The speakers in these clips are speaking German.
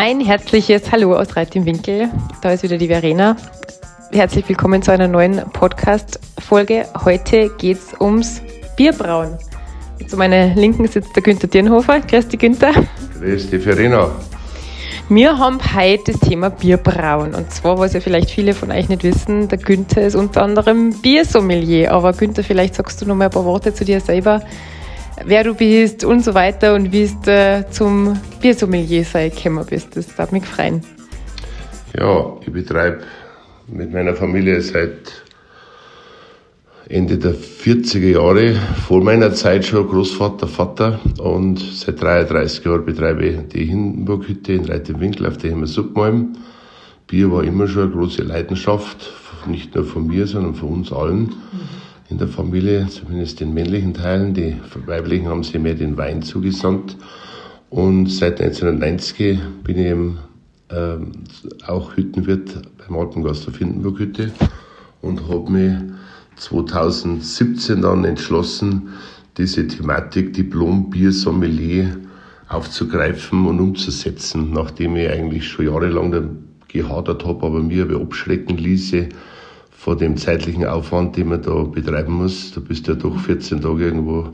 Ein herzliches Hallo aus Reit im Winkel. Da ist wieder die Verena. Herzlich willkommen zu einer neuen Podcast-Folge. Heute geht es ums Bierbrauen. Zu meiner Linken sitzt der Günther Dirnhofer. Grüß dich, Günther. Grüß dich, Verena. Wir haben heute das Thema Bierbrauen. Und zwar, was ja vielleicht viele von euch nicht wissen, der Günther ist unter anderem Biersommelier. Aber Günther, vielleicht sagst du noch mal ein paar Worte zu dir selber wer du bist und so weiter und wie du äh, zum Biersommelier sei gekommen bist. Das darf mich freuen. Ja, ich betreibe mit meiner Familie seit Ende der 40er Jahre, vor meiner Zeit schon Großvater, Vater und seit 33 Jahren betreibe ich die Hindenburghütte in Reitenwinkel auf der Himmelsuppmalm. Bier war immer schon eine große Leidenschaft, nicht nur von mir, sondern von uns allen. In der Familie, zumindest den männlichen Teilen. Die weiblichen haben sich mehr den Wein zugesandt. Und seit 1990 bin ich eben ähm, auch Hüttenwirt beim Alpengast der Hindenburg-Hütte und habe mich 2017 dann entschlossen, diese Thematik Diplom-Bier-Sommelier aufzugreifen und umzusetzen, nachdem ich eigentlich schon jahrelang gehadert habe, aber mir abschrecken ließe, vor dem zeitlichen Aufwand, den man da betreiben muss. Du bist ja doch 14 Tage irgendwo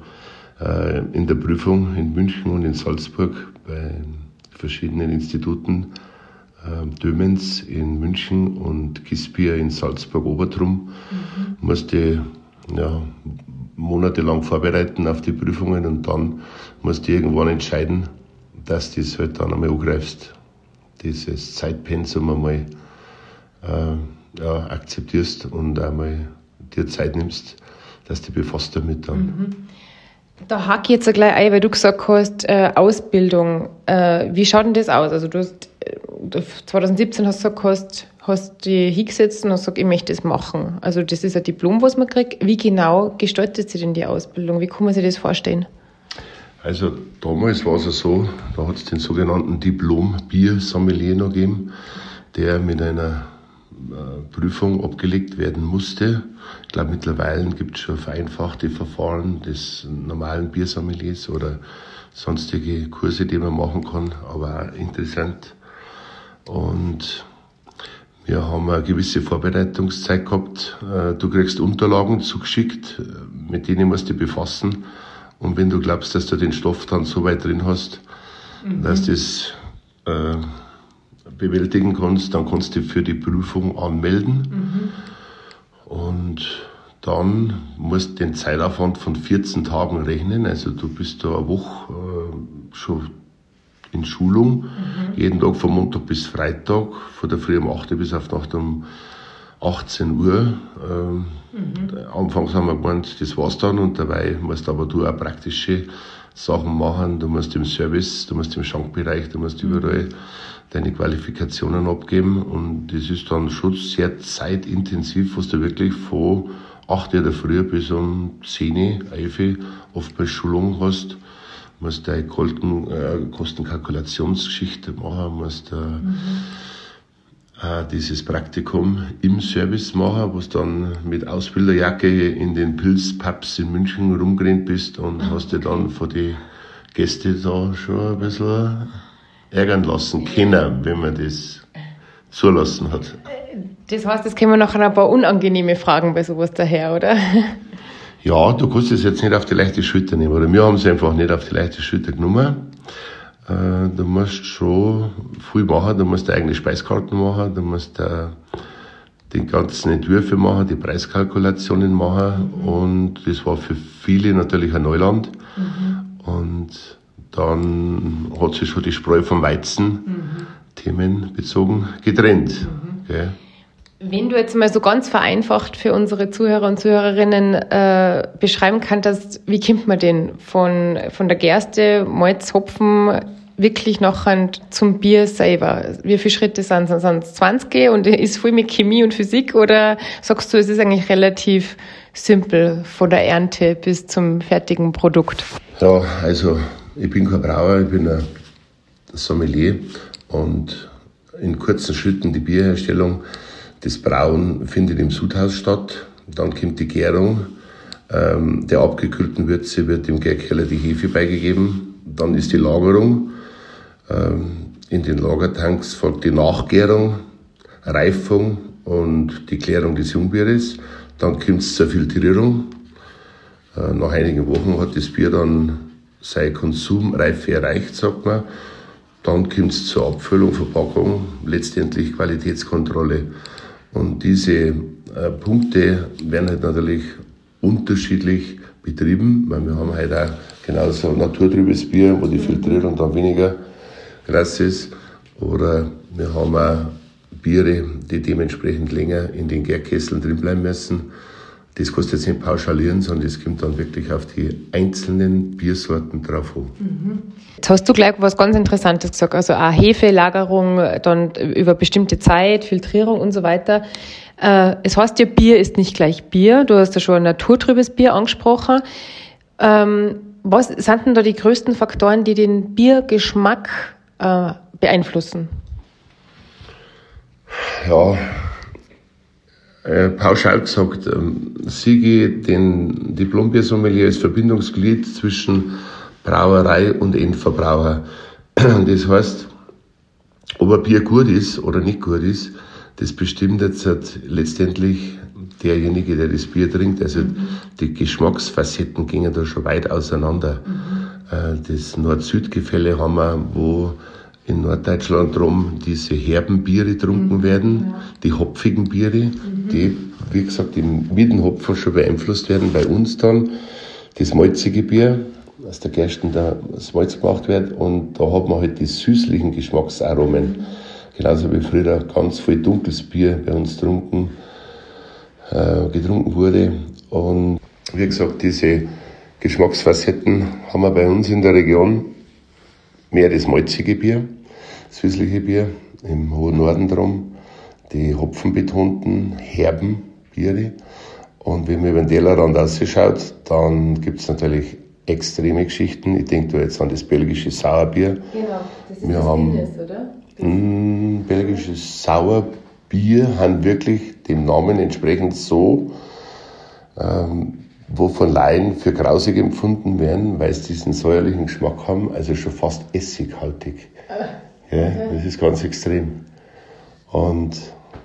äh, in der Prüfung in München und in Salzburg bei verschiedenen Instituten. Äh, Dömens in München und Gispier in Salzburg-Obertrum. Mhm. Musste ja, monatelang vorbereiten auf die Prüfungen und dann musst du irgendwann entscheiden, dass du das halt dann einmal angreifst. Dieses Zeitpensum einmal äh, ja, akzeptierst und einmal dir Zeit nimmst, dass du befasst damit dann. Mhm. Da hake ich jetzt gleich ein, weil du gesagt hast, äh, Ausbildung. Äh, wie schaut denn das aus? Also du hast äh, 2017 hast du gesagt, hast, hast dich hingesetzt und hast gesagt, ich möchte das machen. Also das ist ein Diplom, was man kriegt. Wie genau gestaltet sich denn die Ausbildung? Wie kann man sich das vorstellen? Also damals war es ja so, da hat es den sogenannten Diplom-Bier-Sommelier noch gegeben, der mit einer äh, Prüfung abgelegt werden musste. Ich glaube, mittlerweile gibt es schon vereinfachte Verfahren des normalen Biersommeliers oder sonstige Kurse, die man machen kann, aber auch interessant. Und wir haben eine gewisse Vorbereitungszeit gehabt. Äh, du kriegst Unterlagen zugeschickt, äh, mit denen musst du dich befassen. Und wenn du glaubst, dass du den Stoff dann so weit drin hast, mhm. dass das äh, bewältigen kannst, dann kannst du für die Prüfung anmelden. Mhm. Und dann musst du den Zeitaufwand von 14 Tagen rechnen. Also du bist da eine Woche äh, schon in Schulung, mhm. jeden Tag von Montag bis Freitag, von der Früh um 8 bis auf Nacht um 18 Uhr. Ähm, mhm. Anfangs haben wir gemeint, das war's dann und dabei musst aber du auch praktische Sachen machen. Du musst im Service, du musst im Schankbereich, du musst mhm. überall deine Qualifikationen abgeben und das ist dann schon sehr zeitintensiv, was du wirklich von 8 Uhr der Früh bis um 10 11 oft bei Schulung hast. Du musst deine Kosten, äh, Kostenkalkulationsgeschichte machen, musst äh, mhm. äh, dieses Praktikum im Service machen, du dann mit Ausbilderjacke in den Pilzpubs in München rumgerannt bist und mhm. hast dir dann von den Gästen da schon ein bisschen ärgern lassen können, wenn man das zulassen hat. Das heißt, es kommen nachher ein paar unangenehme Fragen bei sowas daher, oder? Ja, du kannst es jetzt nicht auf die leichte Schulter nehmen, oder wir haben es einfach nicht auf die leichte Schulter genommen. Äh, du musst schon viel machen, du musst eigene Speiskarten machen, du musst äh, die ganzen Entwürfe machen, die Preiskalkulationen machen mhm. und das war für viele natürlich ein Neuland. Mhm. Und dann hat sich schon die Spreu vom Weizen mhm. themenbezogen getrennt. Mhm. Wenn du jetzt mal so ganz vereinfacht für unsere Zuhörer und Zuhörerinnen äh, beschreiben kannst, wie kommt man denn von, von der Gerste, Malz, Hopfen wirklich noch zum Bier selber? Wie viele Schritte sind es? Sind es 20 und ist viel mit Chemie und Physik oder sagst du, es ist eigentlich relativ simpel von der Ernte bis zum fertigen Produkt? Ja, also ich bin kein Brauer, ich bin ein Sommelier und in kurzen Schritten die Bierherstellung. Das Brauen findet im Sudhaus statt. Dann kommt die Gärung. Ähm, der abgekühlten Würze wird im Gärkeller die Hefe beigegeben. Dann ist die Lagerung. Ähm, In den Lagertanks folgt die Nachgärung, Reifung und die Klärung des Jungbieres. Dann kommt es zur Filtrierung. Äh, nach einigen Wochen hat das Bier dann seine Konsumreife erreicht, sagt man. Dann kommt es zur Abfüllung, Verpackung, letztendlich Qualitätskontrolle. Und diese äh, Punkte werden halt natürlich unterschiedlich betrieben, weil wir haben halt auch genauso naturtrübes Bier, wo die Filtrierung dann weniger krass ist. Oder wir haben auch Biere, die dementsprechend länger in den Gärkesseln drin bleiben müssen. Das kannst du jetzt nicht pauschalieren, sondern das kommt dann wirklich auf die einzelnen Biersorten drauf an. Mhm. Jetzt hast du gleich was ganz Interessantes gesagt, also auch Hefelagerung, dann über bestimmte Zeit, Filtrierung und so weiter. Äh, es heißt ja, Bier ist nicht gleich Bier. Du hast ja schon ein naturtrübes Bier angesprochen. Ähm, was sind denn da die größten Faktoren, die den Biergeschmack äh, beeinflussen? Ja, äh, pauschal gesagt, ähm, Sigi, den Diplombiersommelier, als Verbindungsglied zwischen Brauerei und Endverbraucher. Das heißt, ob ein Bier gut ist oder nicht gut ist, das bestimmt jetzt halt letztendlich derjenige, der das Bier trinkt. Also mhm. die Geschmacksfacetten gingen da schon weit auseinander. Mhm. Äh, das Nord-Süd-Gefälle haben wir, wo in Norddeutschland drum diese herben Biere getrunken mhm. werden, ja. die hopfigen Biere, mhm. die, wie gesagt, mit dem Hopfen schon beeinflusst werden. Bei uns dann das malzige Bier, aus der Gersten das Malz gemacht wird und da hat man halt die süßlichen Geschmacksaromen. Mhm. Genauso wie früher ganz viel dunkles Bier bei uns getrunken, äh, getrunken wurde. Und wie gesagt, diese Geschmacksfacetten haben wir bei uns in der Region mehr das malzige Bier, süßliche Bier, im hohen Norden drum, die hopfenbetonten, herben Biere. Und wenn man über den Tellerrand ausschaut, dann gibt es natürlich extreme Geschichten. Ich denke da jetzt an das belgische Sauerbier. Genau, das ist wir das haben, Guinness, oder? Mh, mm, belgisches Sauerbier haben wirklich dem Namen entsprechend so ähm, wo von Laien für grausig empfunden werden, weil sie diesen säuerlichen Geschmack haben, also schon fast essighaltig. Ah, ja, das ist ganz extrem. Und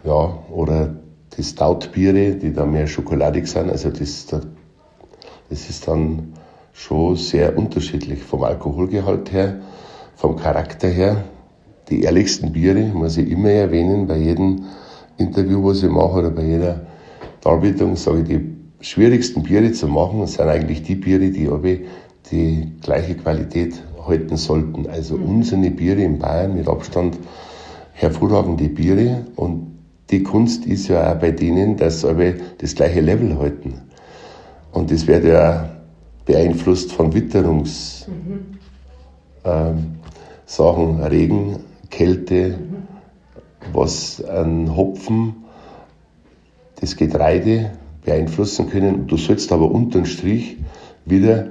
ja, oder die Stout-Biere, die da mehr schokoladig sind, also das, das ist dann schon sehr unterschiedlich vom Alkoholgehalt her, vom Charakter her. Die ehrlichsten Biere muss ich immer erwähnen, bei jedem Interview, was ich mache oder bei jeder Darbietung, sage ich, die schwierigsten Biere zu machen sind eigentlich die Biere, die aber die gleiche Qualität halten sollten. Also mhm. unsere Biere in Bayern mit Abstand hervorragende Biere und die Kunst ist ja auch bei denen, dass sie aber das gleiche Level halten. Und das wird ja beeinflusst von Witterungssachen, mhm. ähm, Regen, Kälte, mhm. was an Hopfen, das Getreide, beeinflussen können. Du sollst aber unterm Strich wieder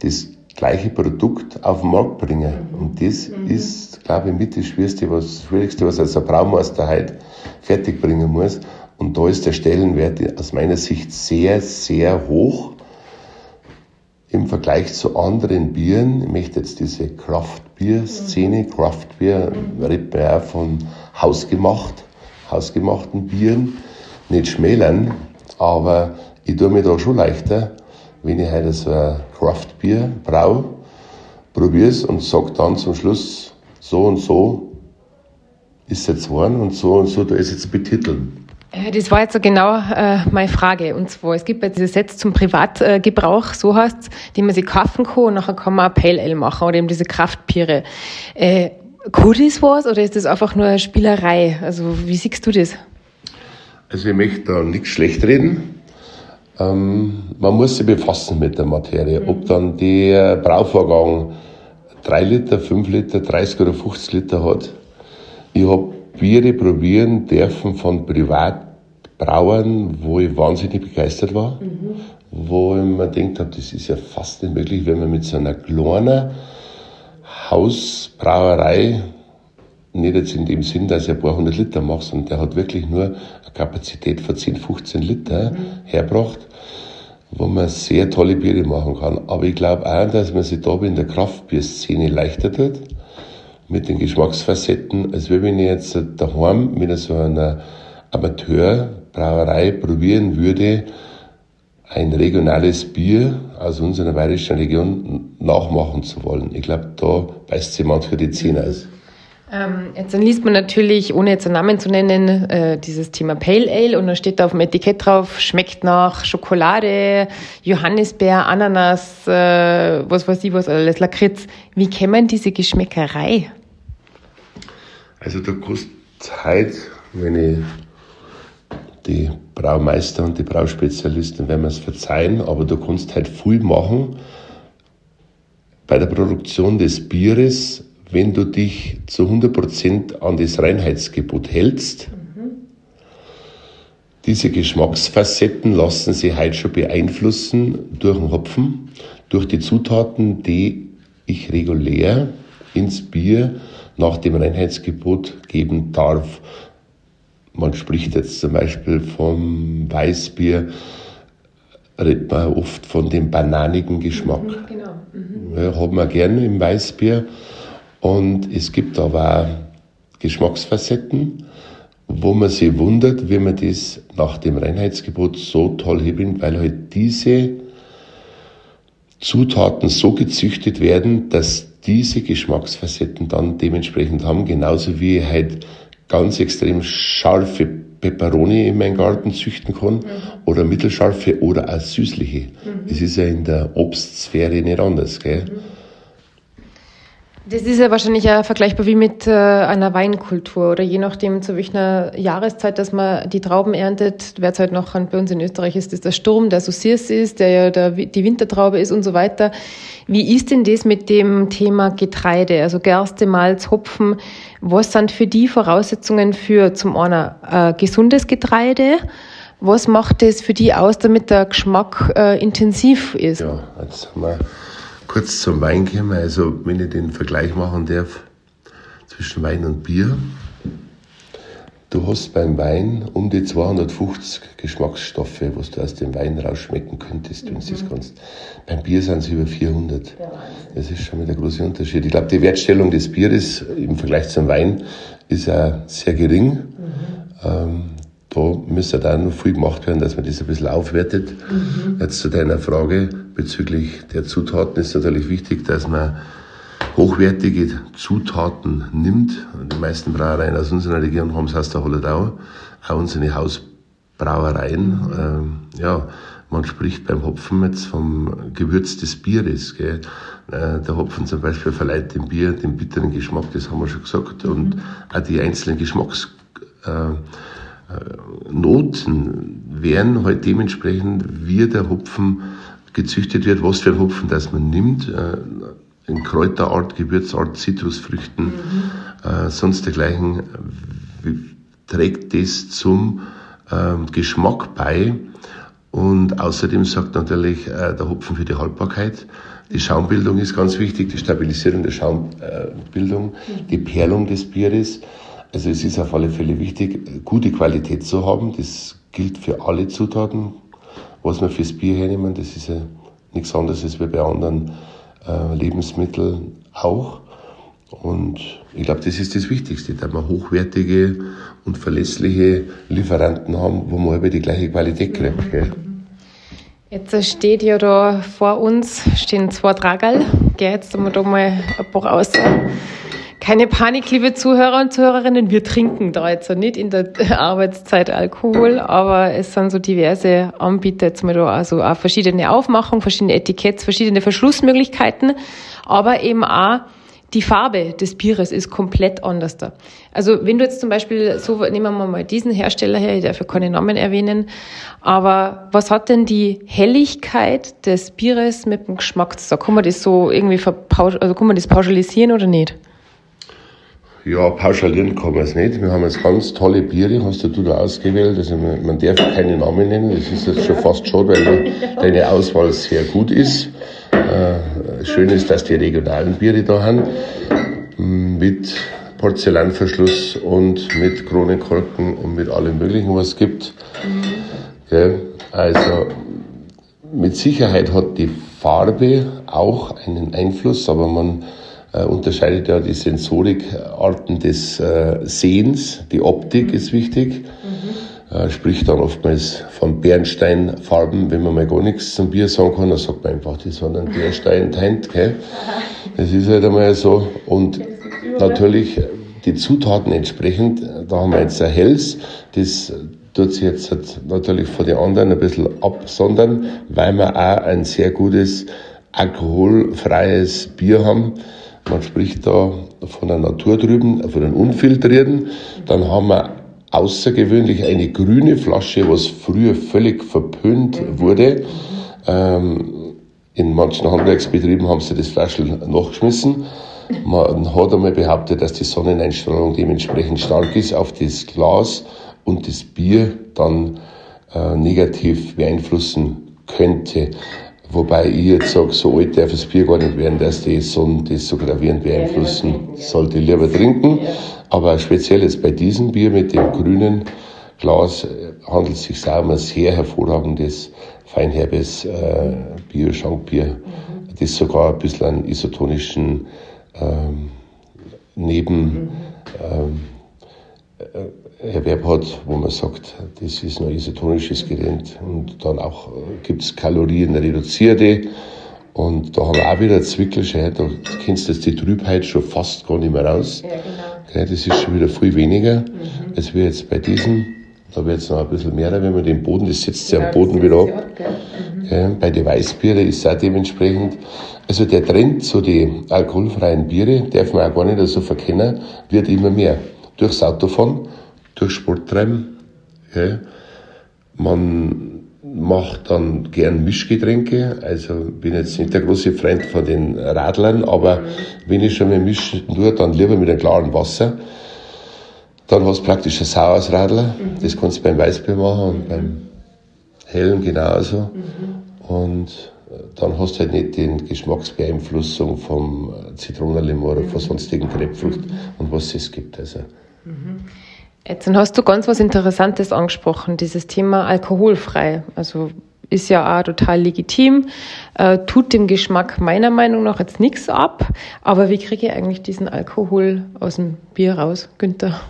das gleiche Produkt auf den Markt bringen. Mhm. Und das mhm. ist, glaube ich, mit das Schwierigste, was, Schwierigste, was als ein Braumeister halt fertig bringen muss. Und da ist der Stellenwert aus meiner Sicht sehr, sehr hoch im Vergleich zu anderen Bieren. Ich möchte jetzt diese Craft-Bier-Szene, mhm. Craft-Bier, redet man ja von hausgemacht, hausgemachten Bieren, nicht schmälern. Aber ich tue mir da schon leichter, wenn ich heute so ein Craft-Bier brau, probiere es und sage dann zum Schluss, so und so ist es jetzt geworden und so und so, da ist jetzt betiteln. Das war jetzt so genau äh, meine Frage. Und zwar, es gibt ja diese Sets zum Privatgebrauch, so heißt es, die man sich kaufen kann und nachher kann man ein Pale Ale machen oder eben diese Kraftbiere. Äh, kann das was oder ist das einfach nur eine Spielerei? Also wie siehst du das? Also ich möchte da nichts schlecht reden. Ähm, man muss sich befassen mit der Materie. Mhm. Ob dann der Brauvorgang 3 Liter, 5 Liter, 30 oder 50 Liter hat. Ich habe Biere probieren dürfen von Privatbrauern, wo ich wahnsinnig begeistert war. Mhm. Wo ich mir gedacht habe, das ist ja fast nicht möglich, wenn man mit so einer kleinen Hausbrauerei nicht jetzt in dem Sinn, dass er ein paar hundert Liter macht, sondern der hat wirklich nur eine Kapazität von 10, 15 Liter mhm. hergebracht, wo man sehr tolle Biere machen kann. Aber ich glaube auch, dass man sich da in der Kraftbierszene leichter tut, mit den Geschmacksfacetten, als wenn ich jetzt daheim mit so einer Amateurbrauerei probieren würde, ein regionales Bier aus unserer bayerischen Region nachmachen zu wollen. Ich glaube, da beißt sich manchmal die Zähne aus. Ähm, jetzt dann liest man natürlich, ohne jetzt einen Namen zu nennen, äh, dieses Thema Pale Ale und dann steht da auf dem Etikett drauf, schmeckt nach Schokolade, Johannisbeer, Ananas, äh, was weiß ich was alles, Lakritz. Wie man diese Geschmäckerei? Also da kostet heute, wenn ich die Braumeister und die Brauspezialisten werden mir es verzeihen, aber du kannst halt viel machen bei der Produktion des Bieres, wenn du dich zu 100% an das Reinheitsgebot hältst. Mhm. Diese Geschmacksfacetten lassen sich heute schon beeinflussen durch den Hopfen, durch die Zutaten, die ich regulär ins Bier nach dem Reinheitsgebot geben darf. Man spricht jetzt zum Beispiel vom Weißbier, redet man oft von dem bananigen Geschmack. Mhm, genau. Mhm. Ja, haben wir gerne im Weißbier. Und es gibt aber auch Geschmacksfacetten, wo man sich wundert, wie man das nach dem Reinheitsgebot so toll hinbringt, weil halt diese Zutaten so gezüchtet werden, dass diese Geschmacksfacetten dann dementsprechend haben, genauso wie ich halt ganz extrem scharfe Peperoni in meinem Garten züchten kann mhm. oder mittelscharfe oder auch süßliche. Mhm. Das ist ja in der Obstsphäre nicht anders. Gell? Mhm. Das ist ja wahrscheinlich ja vergleichbar wie mit äh, einer Weinkultur oder je nachdem, zu welcher Jahreszeit, dass man die Trauben erntet. Wer halt noch an, bei uns in Österreich ist, ist der Sturm, der Sauciers ist, der ja der, die Wintertraube ist und so weiter. Wie ist denn das mit dem Thema Getreide, also Gerste, Malz, Hopfen? Was sind für die Voraussetzungen für zum einen äh, gesundes Getreide? Was macht das für die aus, damit der Geschmack äh, intensiv ist? Ja, jetzt wir kurz zum Wein kommen. Also, wenn ich den Vergleich machen darf zwischen Wein und Bier. Du hast beim Wein um die 250 Geschmacksstoffe, was du aus dem Wein rausschmecken könntest, wenn du das mhm. kannst. Beim Bier sind es über 400. Das ist schon mal der große Unterschied. Ich glaube, die Wertstellung des Bieres im Vergleich zum Wein ist auch sehr gering. Mhm. Ähm, da müsste da noch viel gemacht werden, dass man das ein bisschen aufwertet. Mhm. Jetzt zu deiner Frage bezüglich der Zutaten ist natürlich wichtig, dass man hochwertige Zutaten nimmt. Die meisten Brauereien aus unserer Region haben es aus der Holledau, auch unsere Hausbrauereien. Mhm. Ähm, ja, man spricht beim Hopfen jetzt vom Gewürz des Bieres. Gell. Äh, der Hopfen zum Beispiel verleiht dem Bier den bitteren Geschmack, das haben wir schon gesagt. Mhm. Und auch die einzelnen Geschmacks äh, Noten werden halt dementsprechend, wie der Hopfen gezüchtet wird, was für ein Hopfen das man nimmt, äh, in Kräuterart, Gewürzart, Zitrusfrüchten, mhm. äh, sonst dergleichen, trägt das zum äh, Geschmack bei. Und außerdem sagt natürlich äh, der Hopfen für die Haltbarkeit. Die Schaumbildung ist ganz wichtig, die Stabilisierung der Schaumbildung, die Perlung des Bieres. Also es ist auf alle Fälle wichtig, gute Qualität zu haben. Das gilt für alle Zutaten, was wir fürs Bier hernehmen. Das ist ja nichts anderes als bei anderen äh, Lebensmitteln auch. Und ich glaube, das ist das Wichtigste, dass wir hochwertige und verlässliche Lieferanten haben, wo man über die gleiche Qualität kriegt. Gell? Jetzt steht ja da vor uns, stehen zwei Tragerl. Geh jetzt da mal ein paar raus. Keine Panik, liebe Zuhörer und Zuhörerinnen, wir trinken da jetzt nicht in der Arbeitszeit Alkohol, aber es sind so diverse Anbieter mal da, also auch verschiedene Aufmachungen, verschiedene Etiketts, verschiedene Verschlussmöglichkeiten, aber eben auch die Farbe des Bieres ist komplett anders da. Also wenn du jetzt zum Beispiel, so nehmen wir mal diesen Hersteller her, ich darf ja keine Namen erwähnen, aber was hat denn die Helligkeit des Bieres mit dem Geschmack zu sagen? Kann man das so irgendwie also kann man das pauschalisieren oder nicht? Ja, pauschalieren kann man es nicht. Wir haben jetzt ganz tolle Biere, hast du da ausgewählt. Also man, man darf keine Namen nennen, das ist jetzt schon fast schon, weil deine Auswahl sehr gut ist. Äh, schön ist, dass die regionalen Biere da haben, mit Porzellanverschluss und mit Kronenkorken und mit allem möglichen, was es gibt. Mhm. Also mit Sicherheit hat die Farbe auch einen Einfluss, aber man unterscheidet ja die Sensorikarten des äh, Sehens. Die Optik ist wichtig. Mhm. Äh, spricht dann oftmals von Bernsteinfarben, wenn man mal gar nichts zum Bier sagen kann, dann sagt man einfach, das hat einen Bernstein Teint, gell? Das ist halt einmal so. Und natürlich die Zutaten entsprechend, da haben wir jetzt ein Helles, das tut sich jetzt halt natürlich von den anderen ein bisschen absondern, weil wir auch ein sehr gutes alkoholfreies Bier haben. Man spricht da von einer naturtrüben, von einem unfiltrierten. Dann haben wir außergewöhnlich eine grüne Flasche, was früher völlig verpönt wurde. Ähm, in manchen Handwerksbetrieben haben sie das Flaschel nachgeschmissen. Man hat einmal behauptet, dass die Sonneneinstrahlung dementsprechend stark ist auf das Glas und das Bier dann äh, negativ beeinflussen könnte. Wobei ich jetzt sage, so alt darf das Bier gar nicht werden, dass die Sonne das so gravierend beeinflussen sollte. Lieber trinken. Aber speziell jetzt bei diesem Bier mit dem grünen Glas äh, handelt es sich auch um ein sehr hervorragendes, feinherbes äh, Bier, Schankbier, mhm. das sogar ein bisschen einen isotonischen ähm, Neben ähm, äh, Erwerb hat, wo man sagt, das ist ein isotonisches Gerät und dann auch äh, gibt es Kalorien reduzierte und da haben wir auch wieder Zwickelschein, da kennst du die Trübheit schon fast gar nicht mehr raus. Ja, genau. Das ist schon wieder viel weniger, mhm. als wir jetzt bei diesem. Da wird es noch ein bisschen mehr, wenn man den Boden, das setzt ja, am Boden wieder ab. ab mhm. Bei den Weißbiere ist es auch dementsprechend. Also der Trend zu den alkoholfreien Biere, darf man auch gar nicht so verkennen, wird immer mehr. Durchs Autofahren, durch Sporttreiben. Ja. Man macht dann gern Mischgetränke. Also bin jetzt nicht der große Freund von den Radlern, aber wenn ich schon mal mischen tue, dann lieber mit einem klaren Wasser. Dann hast du praktisch ein saures Radler. Das kannst du beim Weißbier machen und beim Hellen genauso. Und dann hast du halt nicht den Geschmacksbeeinflussung vom Zitronenlimo oder von sonstigen Grapefrucht und was es gibt. Also. Jetzt hast du ganz was Interessantes angesprochen, dieses Thema alkoholfrei. Also ist ja auch total legitim, äh, tut dem Geschmack meiner Meinung nach jetzt nichts ab. Aber wie kriege ich eigentlich diesen Alkohol aus dem Bier raus, Günther?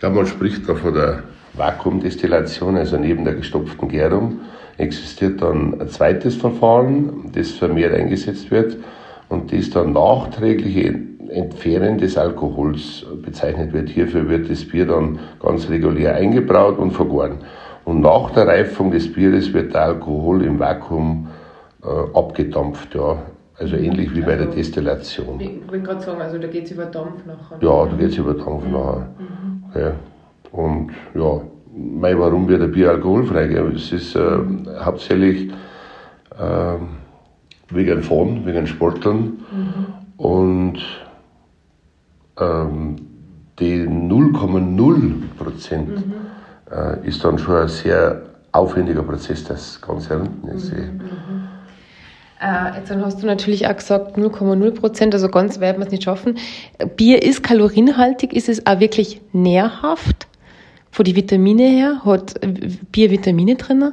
Ja, man spricht da von der Vakuumdestillation, also neben der gestopften Gärung existiert dann ein zweites Verfahren, das vermehrt eingesetzt wird und das dann nachträgliche Entfernen des Alkohols bezeichnet wird. Hierfür wird das Bier dann ganz regulär eingebraut und vergoren. Und nach der Reifung des Bieres wird der Alkohol im Vakuum äh, abgedampft, ja. Also ähnlich wie bei der also, Destillation. Ich wollte gerade sagen, also da geht es über Dampf nachher. Ja, da geht es über Dampf mhm. nachher. Mhm. Okay. Und ja, mei, warum wird ein Bier alkoholfrei? Es ist äh, hauptsächlich äh, wegen Fahren, wegen Sportlern mhm. und ähm, die 0,0 Prozent mhm. äh, ist dann schon ein sehr aufwendiger Prozess, das Ganze ist. Mhm. Äh, jetzt hast du natürlich auch gesagt 0,0 Prozent, also ganz werden wir es nicht schaffen. Bier ist kalorienhaltig, ist es auch wirklich nährhaft? Von den Vitamine her? Hat Bier Vitamine drin?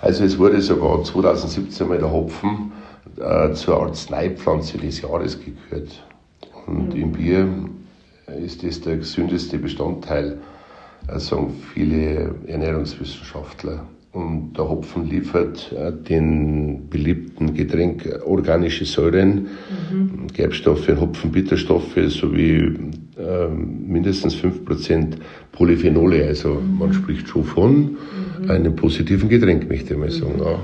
Also es wurde sogar 2017 mal der Hopfen äh, zur Arzneipflanze des Jahres gekürt. Und mhm. im Bier ist das der gesündeste Bestandteil, äh, sagen viele Ernährungswissenschaftler. Und der Hopfen liefert äh, den beliebten Getränk organische Säuren, mhm. Gerbstoffe, Hopfenbitterstoffe sowie äh, mindestens 5% Polyphenole. Also mhm. man spricht schon von mhm. einem positiven Getränk, möchte ich mal sagen. Ja.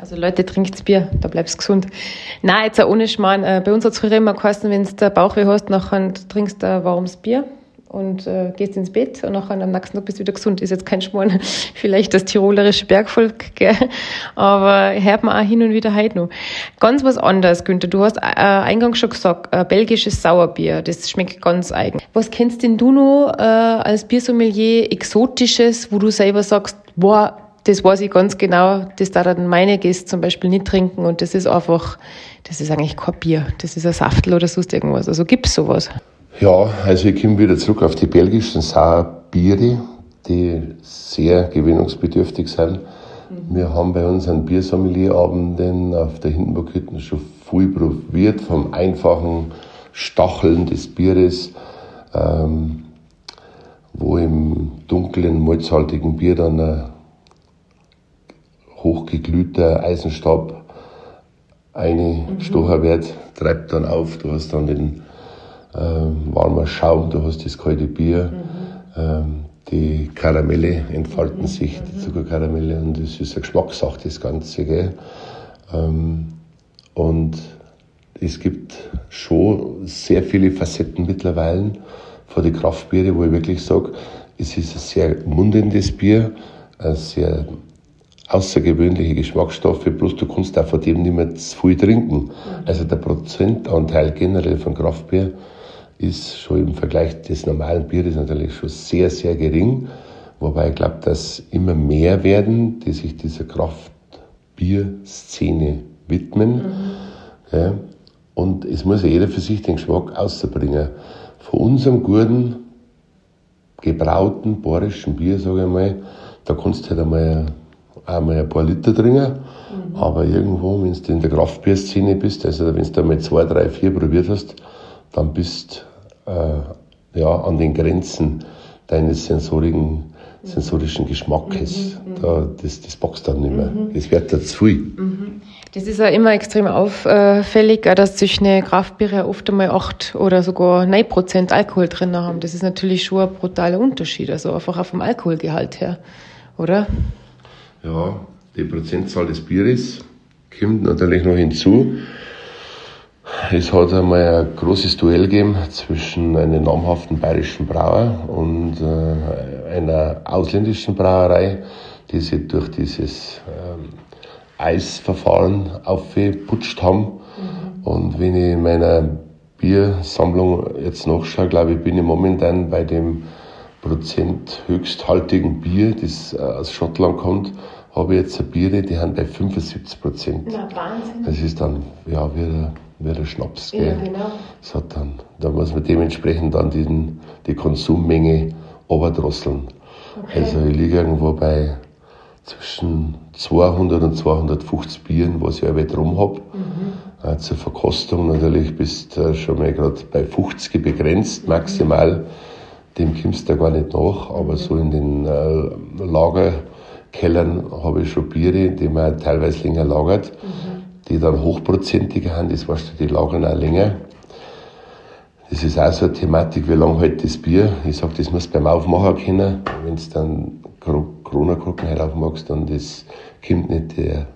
Also Leute, trinkt's Bier, da bleibst gesund. Na, jetzt auch ohne Schmarrn. Äh, bei uns hat es früher immer geheißen, wenn du Bauchweh hast, nachher trinkst du ein warmes Bier und äh, gehst ins Bett und nachher am nächsten Tag bist du wieder gesund. Ist jetzt kein Schmarrn, vielleicht das tirolerische Bergvolk, gell? aber hört man auch hin und wieder heute noch. Ganz was anderes, Günther. Du hast äh, eingangs schon gesagt, äh, belgisches Sauerbier, das schmeckt ganz eigen. Was kennst denn du noch äh, als Biersommelier Exotisches, wo du selber sagst, boah, das weiß ich ganz genau, das da dann meine Gäste zum Beispiel nicht trinken und das ist einfach, das ist eigentlich kein Bier, das ist ein Saftel oder sonst irgendwas. Also gibt's sowas? Ja, also ich komme wieder zurück auf die belgischen Sauerbiere, die sehr gewinnungsbedürftig sind. Mhm. Wir haben bei unseren Biersommelierabenden auf der Hindenburghütte schon viel probiert, vom einfachen Stacheln des Bieres, ähm, wo im dunklen, malzhaltigen Bier dann ein hochgeglühter Eisenstab eine mhm. Stocher treibt dann auf, du hast dann den ähm, warmen Schaum, du hast das kalte Bier, mhm. ähm, die Karamelle entfalten mhm. sich, die Zuckerkaramelle und das ist eine Geschmackssache, das Ganze. Gell? Ähm, und es gibt schon sehr viele Facetten mittlerweile von den Kraftbiere, wo ich wirklich sage, es ist ein sehr mundendes Bier, ein sehr außergewöhnliche Geschmacksstoffe, bloß du kannst auch von dem nicht mehr zu viel trinken. Also der Prozentanteil generell von Kraftbier ist schon im Vergleich des normalen Bieres natürlich schon sehr, sehr gering. Wobei ich glaube, dass immer mehr werden, die sich dieser Kraftbierszene widmen. Mhm. Ja. Und es muss ja jeder für sich den Geschmack auszubringen. Von unserem guten, gebrauten, bayerischen Bier, sage ich mal, da kannst du halt einmal einmal ein paar Liter trinken. Mhm. Aber irgendwo, wenn du in der Kraftbierszene bist, also wenn du einmal zwei, drei, vier probiert hast, dann bist äh, ja, an den Grenzen deines sensorischen, sensorischen Geschmackes. Mhm, mhm. Da, das, das packst du dann nicht mehr. Mhm. Das wird da zu viel. Mhm. Das ist ja immer extrem auffällig, dass zwischen Kraftbiere oft einmal 8 oder sogar 9 Prozent Alkohol drin haben. Das ist natürlich schon ein brutaler Unterschied, also einfach auf dem Alkoholgehalt her, oder? Ja, die Prozentzahl des Bieres kommt natürlich noch hinzu. Es hat einmal ein großes Duell gegeben zwischen einem namhaften bayerischen Brauer und äh, einer ausländischen Brauerei, die sich durch dieses ähm, Eisverfahren aufgeputscht haben. Mhm. Und wenn ich in meiner Biersammlung jetzt nachschaue, glaube ich, bin ich momentan bei dem Prozent höchsthaltigen Bier, das äh, aus Schottland kommt, habe ich jetzt Biere, die haben bei 75 Prozent. Na, Wahnsinn. Das ist dann, ja, wieder, wieder Schnaps, gell. Ja, genau. Das hat dann, da muss man dementsprechend dann den, die Konsummenge oberdrosseln. Okay. Also ich liege irgendwo bei zwischen 200 und 250 Bieren, was ich auch drum habe. Mhm. Äh, zur Verkostung natürlich bist du schon mal gerade bei 50 begrenzt, maximal. Mhm dem kommst du gar nicht nach, aber so in den äh, Lagerkellern habe ich schon Biere, die man teilweise länger lagert, mhm. die dann hochprozentiger haben, das weißt du, die lagern auch länger. Das ist auch so eine Thematik, wie lange hält das Bier? Ich sage, das musst du beim Aufmachen können. Wenn du dann Corona-Korken halt aufmachst, dann das kommt nicht der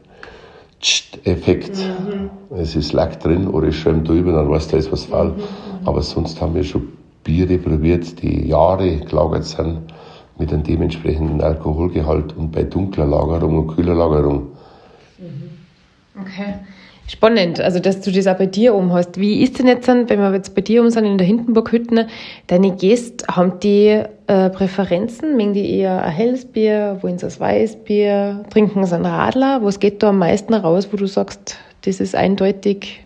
Effekt. Mhm. Es ist Lack drin oder ich schäumt drüber, dann weißt du, da ist was faul. Mhm. Aber sonst haben wir schon Biere probiert, die Jahre gelagert sind mit einem dementsprechenden Alkoholgehalt und bei dunkler Lagerung und kühler Lagerung. Mhm. Okay. Spannend, also dass du das auch bei dir um hast. Wie ist denn jetzt, wenn wir jetzt bei dir um sind in der Hindenburg-Hütte, deine Gäste, haben die äh, Präferenzen? Mengen die eher ein helles Bier, wollen sie ein Weißbier, trinken sie einen Radler? Was geht da am meisten raus, wo du sagst, das ist eindeutig,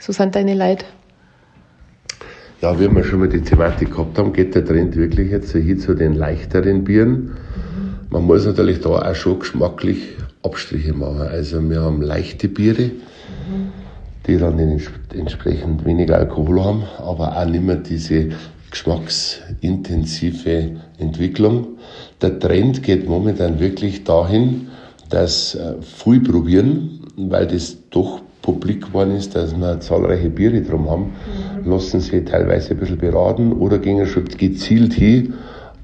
so sind deine Leute? Ja, wie wir schon mal die Thematik gehabt haben, geht der Trend wirklich jetzt hin zu den leichteren Bieren. Man muss natürlich da auch schon geschmacklich Abstriche machen. Also wir haben leichte Biere, die dann entsprechend weniger Alkohol haben, aber auch nicht mehr diese geschmacksintensive Entwicklung. Der Trend geht momentan wirklich dahin, dass äh, viel probieren, weil das doch publik geworden ist, dass wir zahlreiche Biere drum haben, mhm. lassen sie teilweise ein bisschen beraten oder gehen schon gezielt hin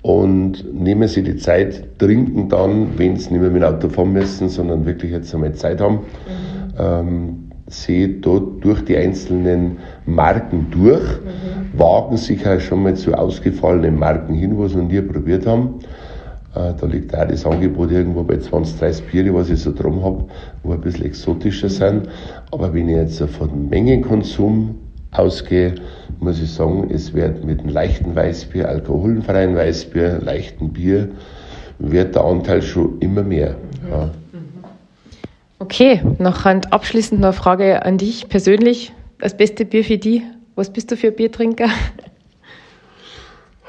und nehmen sie die Zeit, trinken dann, wenn sie nicht mehr mit dem Auto fahren müssen, sondern wirklich jetzt einmal Zeit haben, mhm. ähm, sie dort durch die einzelnen Marken durch, mhm. wagen sich auch schon mal zu ausgefallenen Marken hin, was wir nie probiert haben äh, da liegt auch das Angebot irgendwo bei 20, 30 Biere, was ich so drum habe, wo ein bisschen exotischer sind. Aber wenn ich jetzt von Mengenkonsum ausgehe, muss ich sagen, es wird mit einem leichten Weißbier, alkoholfreien Weißbier, leichten Bier, wird der Anteil schon immer mehr. Ja. Okay, noch abschließend noch eine Frage an dich persönlich. Das beste Bier für dich? Was bist du für ein Biertrinker?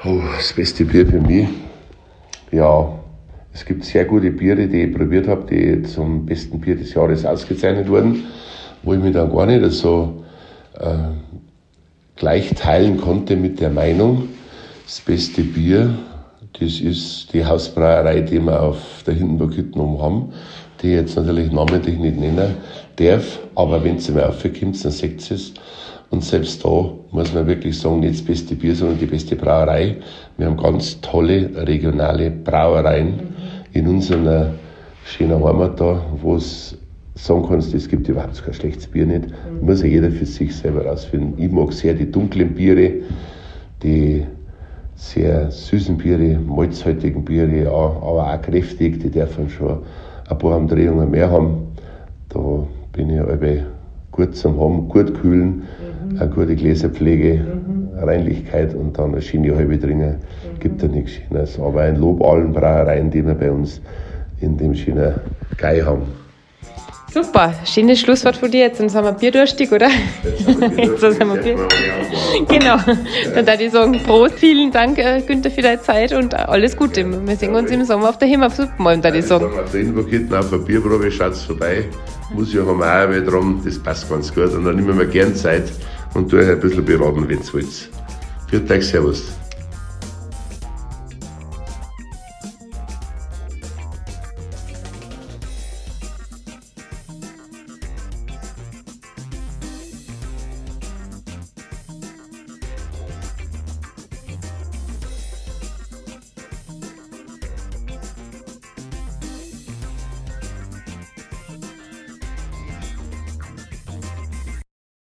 Oh, das beste Bier für mich ja, es gibt sehr gute Biere, die ich probiert habe, die zum besten Bier des Jahres ausgezeichnet wurden. Wo ich mich dann gar nicht so äh, gleich teilen konnte mit der Meinung, das beste Bier, das ist die Hausbrauerei, die wir auf der Hindenburg Hütten haben, die ich jetzt natürlich namentlich nicht nennen darf, aber wenn sie mal aufkommt, dann sagt es. Und selbst da muss man wirklich sagen, nicht das beste Bier, sondern die beste Brauerei. Wir haben ganz tolle regionale Brauereien mhm. in unserer schönen Heimat da, wo es sagen kannst, es gibt überhaupt kein schlechtes Bier nicht. Mhm. Muss ja jeder für sich selber rausfinden. Ich mag sehr die dunklen Biere, die sehr süßen Biere, malzhaltigen Biere, aber auch kräftig, die dürfen schon ein paar Umdrehungen mehr haben. Da bin ich alle gut zum Haben, gut kühlen, mhm. eine gute Gläserpflege, mhm. Reinlichkeit und dann eine schöne halbe Dringe. Mhm. Gibt ja nichts Schönes. Aber ein Lob allen Brauereien, die wir bei uns in dem schönen Gai haben. Super, schönes Schlusswort von dir. Jetzt sind wir bierdurstig, oder? Jetzt sind wir Bier. Genau. Dann darf ich sagen, Prost, vielen Dank, äh, Günther, für deine Zeit und alles Gute. Wir sehen uns im Sommer auf der Himmel auf Suppenmalm, darf ich sagen. Auf der Infoketten auf der Bierprobe, schaut vorbei. Muss haben auch mal dran, das passt ganz gut. Und dann nehmen wir gern Zeit und tue ein bisschen beraten, wenn es wollt. Vielen Dank, Servus.